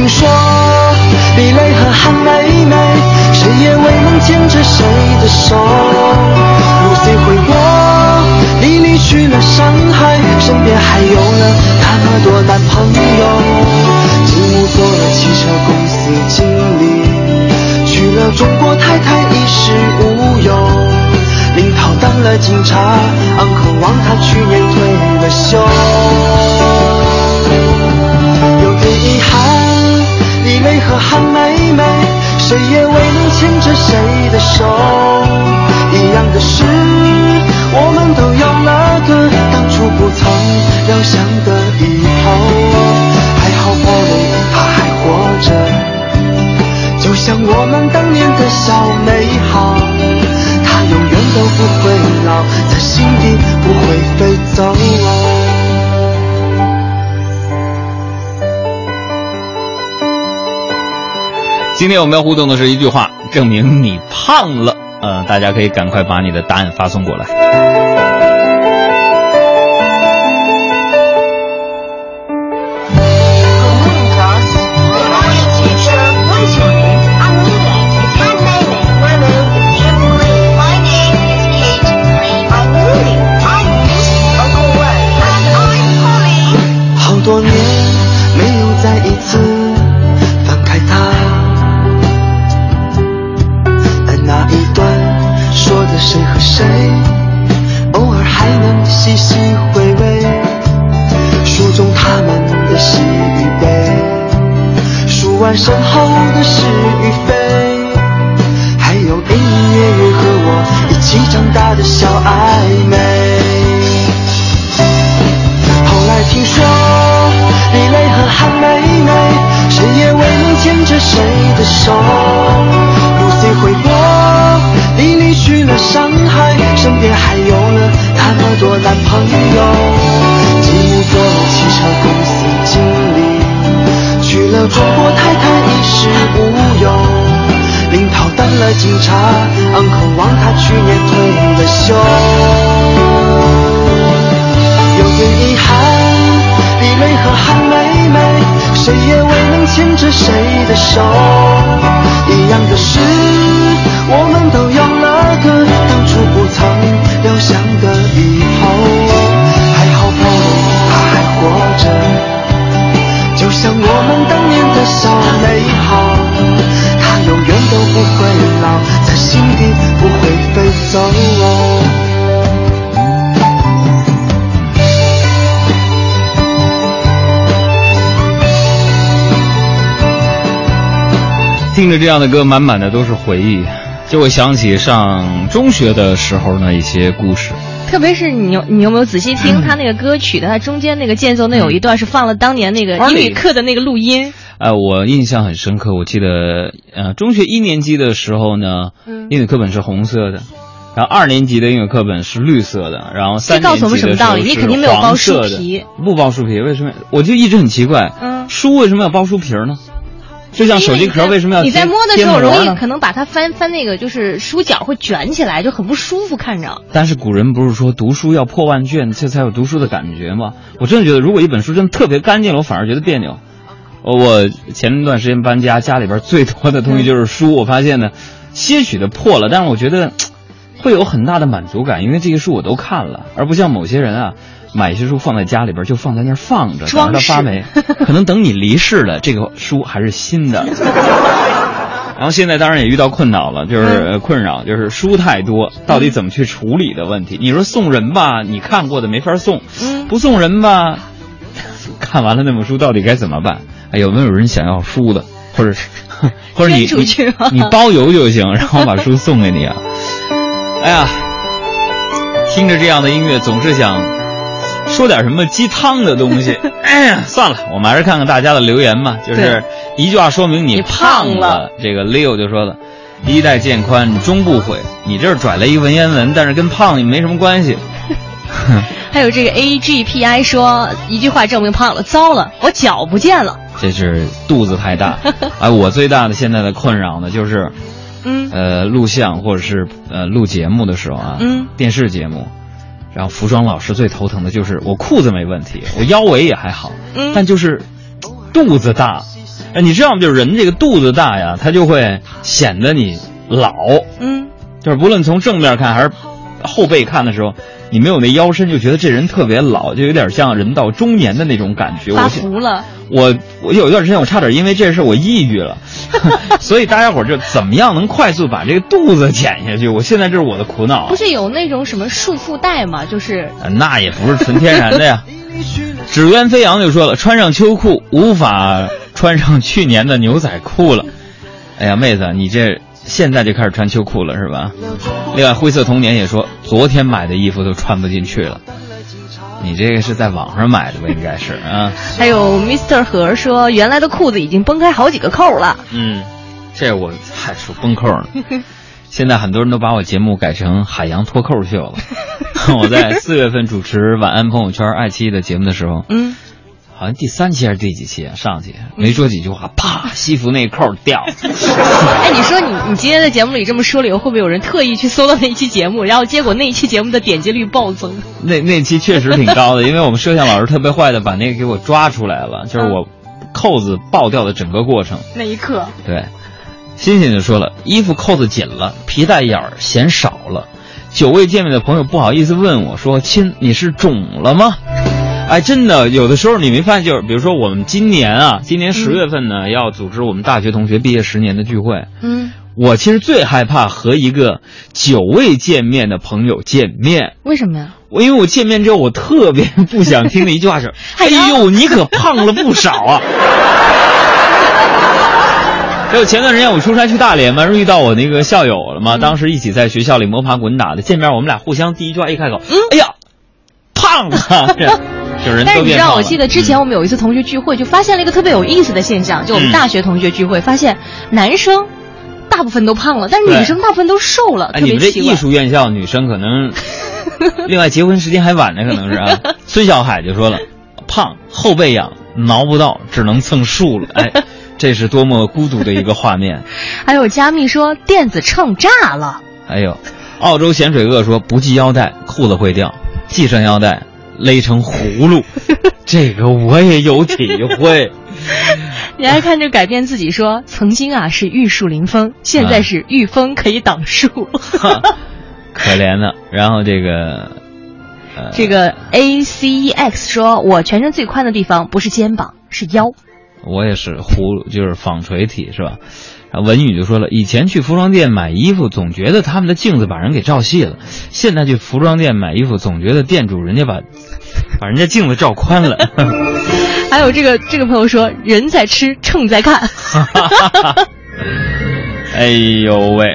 听说李雷和韩梅梅，谁也未能牵着谁的手。Lucy 回国，李离去了上海，身边还有了那么多男朋友。金木做了汽车公司经理，娶了中国太太衣食无忧。林涛当了警察，uncle 王他去年退了休。是，我们都有了个当初不曾料想的以后。还好 Polly 她还活着，就像我们当年的小美好。他永远都不会老，在心底不会飞走。今天我们要互动的是一句话，证明你胖了。嗯，大家可以赶快把你的答案发送过来。完身后的是与非，还有隐隐约约和我一起长大的小暧昧。后来听说李雷和韩梅梅，谁也未能牵着谁的手。Lucy 回国，你离去了上海，身边还有了那么多男朋友。继母做了汽车公司经理，去了中国警察，uncle 王他去年退了休。有点遗憾，李雷和韩梅梅，谁也未能牵着谁的手。一样的是，我们都有了个当初不曾料想的以后。还好 Polly 她还活着，就像我们当年的小美听着这样的歌，满满的都是回忆，就会想起上中学的时候那一些故事。特别是你有你有没有仔细听他那个歌曲的？他中间那个间奏那有一段是放了当年那个英语课的那个录音。呃，我印象很深刻，我记得呃中学一年级的时候呢，嗯英语课本是红色的。然后二年级的英语课本是绿色的，然后三这告诉我们什么道理？你肯定没有包书书皮，不包书皮，为什么？我就一直很奇怪，嗯书为什么要包书皮儿呢？就像手机壳为什么要你在摸的时候容易可能把它翻翻那个就是书角会卷起来，就很不舒服看着。但是古人不是说读书要破万卷，这才有读书的感觉吗？我真的觉得，如果一本书真的特别干净了，我反而觉得别扭。呃我前段时间搬家，家里边最多的东西就是书，我发现呢，些许的破了，但是我觉得会有很大的满足感，因为这些书我都看了，而不像某些人啊，买一些书放在家里边就放在那儿放着，等着它发霉，可能等你离世了，这个书还是新的。然后现在当然也遇到困扰了，就是呃困扰，就是书太多，到底怎么去处理的问题。你说送人吧，你看过的没法送；嗯不送人吧，看完了那本书到底该怎么办？哎，有没有人想要书的，或者是或者你你你包邮就行，然后把书送给你啊？哎呀，听着这样的音乐，总是想说点什么鸡汤的东西。哎呀，算了，我们还是看看大家的留言吧。就是一句话说明你你胖胖了这个 Leo 就说了：“衣带渐宽终不悔。”你这儿拽了一文言文，但是跟胖也没什么关系。还有这个 A G P I 说一句话证明胖了，糟了，我脚不见了。这是肚子太大。哎，我最大的现在的困扰呢，就是，嗯呃，录像或者是呃录节目的时候啊，嗯电视节目，然后服装老师最头疼的就是我裤子没问题，我腰围也还好，嗯但就是肚子大，哎，你知道吗？就是人这个肚子大呀，他就会显得你老。嗯，就是不论从正面看还是后背看的时候，你没有那腰身，就觉得这人特别老，就有点像人到中年的那种感觉。发福了。我我有一段时间我差点因为这事我抑郁了，所以大家伙就怎么样能快速把这个肚子减下去？我现在这是我的苦恼。不是有那种什么束缚带吗？就是那也不是纯天然的呀。纸鸢飞扬就说了，穿上秋裤无法穿上去年的牛仔裤了。哎呀，妹子，你这现在就开始穿秋裤了是吧？另外，灰色童年也说，昨天买的衣服都穿不进去了。你这个是在网上买的吧？应该是啊。还有 Mr. 何说，原来的裤子已经崩开好几个扣了。嗯，这我还说崩扣呢。现在很多人都把我节目改成海洋脱扣秀了。我在四月份主持《晚安朋友圈》爱奇艺的节目的时候，嗯，好像第三期还是第几期啊？上去没说几句话，啪，西服那扣掉。哎，你说你你今天在节目里这么说了以后，会不会有人特意去搜到那一期节目，然后结果那一期节目的点击率暴增？那那期确实挺高的，因为我们摄像老师特别坏的把那个给我抓出来了，就是我扣子爆掉的整个过程。那一刻，对。欣欣就说了，衣服扣子紧了，皮带眼儿显少了。久未见面的朋友不好意思问我说：“亲，你是肿了吗？”哎，真的，有的时候你没发现，就是比如说我们今年啊，今年十月份呢，要组织我们大学同学毕业十年的聚会。嗯，我其实最害怕和一个久未见面的朋友见面。为什么呀？我因为我见面之后，我特别不想听的一句话是：“哎呦，你可胖了不少啊。”就前段时间我出差去大连嘛，遇到我那个校友了嘛，当时一起在学校里摸爬滚打的，见面我们俩互相第一句话一开口，嗯，哎呀，胖了，就人但是你知道，我记得之前我们有一次同学聚会，就发现了一个特别有意思的现象，就我们大学同学聚会，发现男生大部分都胖了，但是女生大部分都瘦了，哎，你们这艺术院校女生可能，另外结婚时间还晚呢，可能是啊。孙小海就说了，胖后背痒，挠不到，只能蹭树了，哎。这是多么孤独的一个画面。还有加密说电子秤炸了。还有，澳洲咸水鳄说不系腰带裤子会掉，系上腰带勒成葫芦。这个我也有体会。你还看着改变自己说，曾经啊是玉树临风，现在是御风可以挡树。可怜的。然后这个，这个 A C E X 说，我全身最宽的地方不是肩膀，是腰。我也是葫芦就是纺锤体是吧？文宇就说了，以前去服装店买衣服，总觉得他们的镜子把人给照细了；现在去服装店买衣服，总觉得店主人家把把人家镜子照宽了。还有这个这个朋友说，人在吃，秤在看。哎呦喂！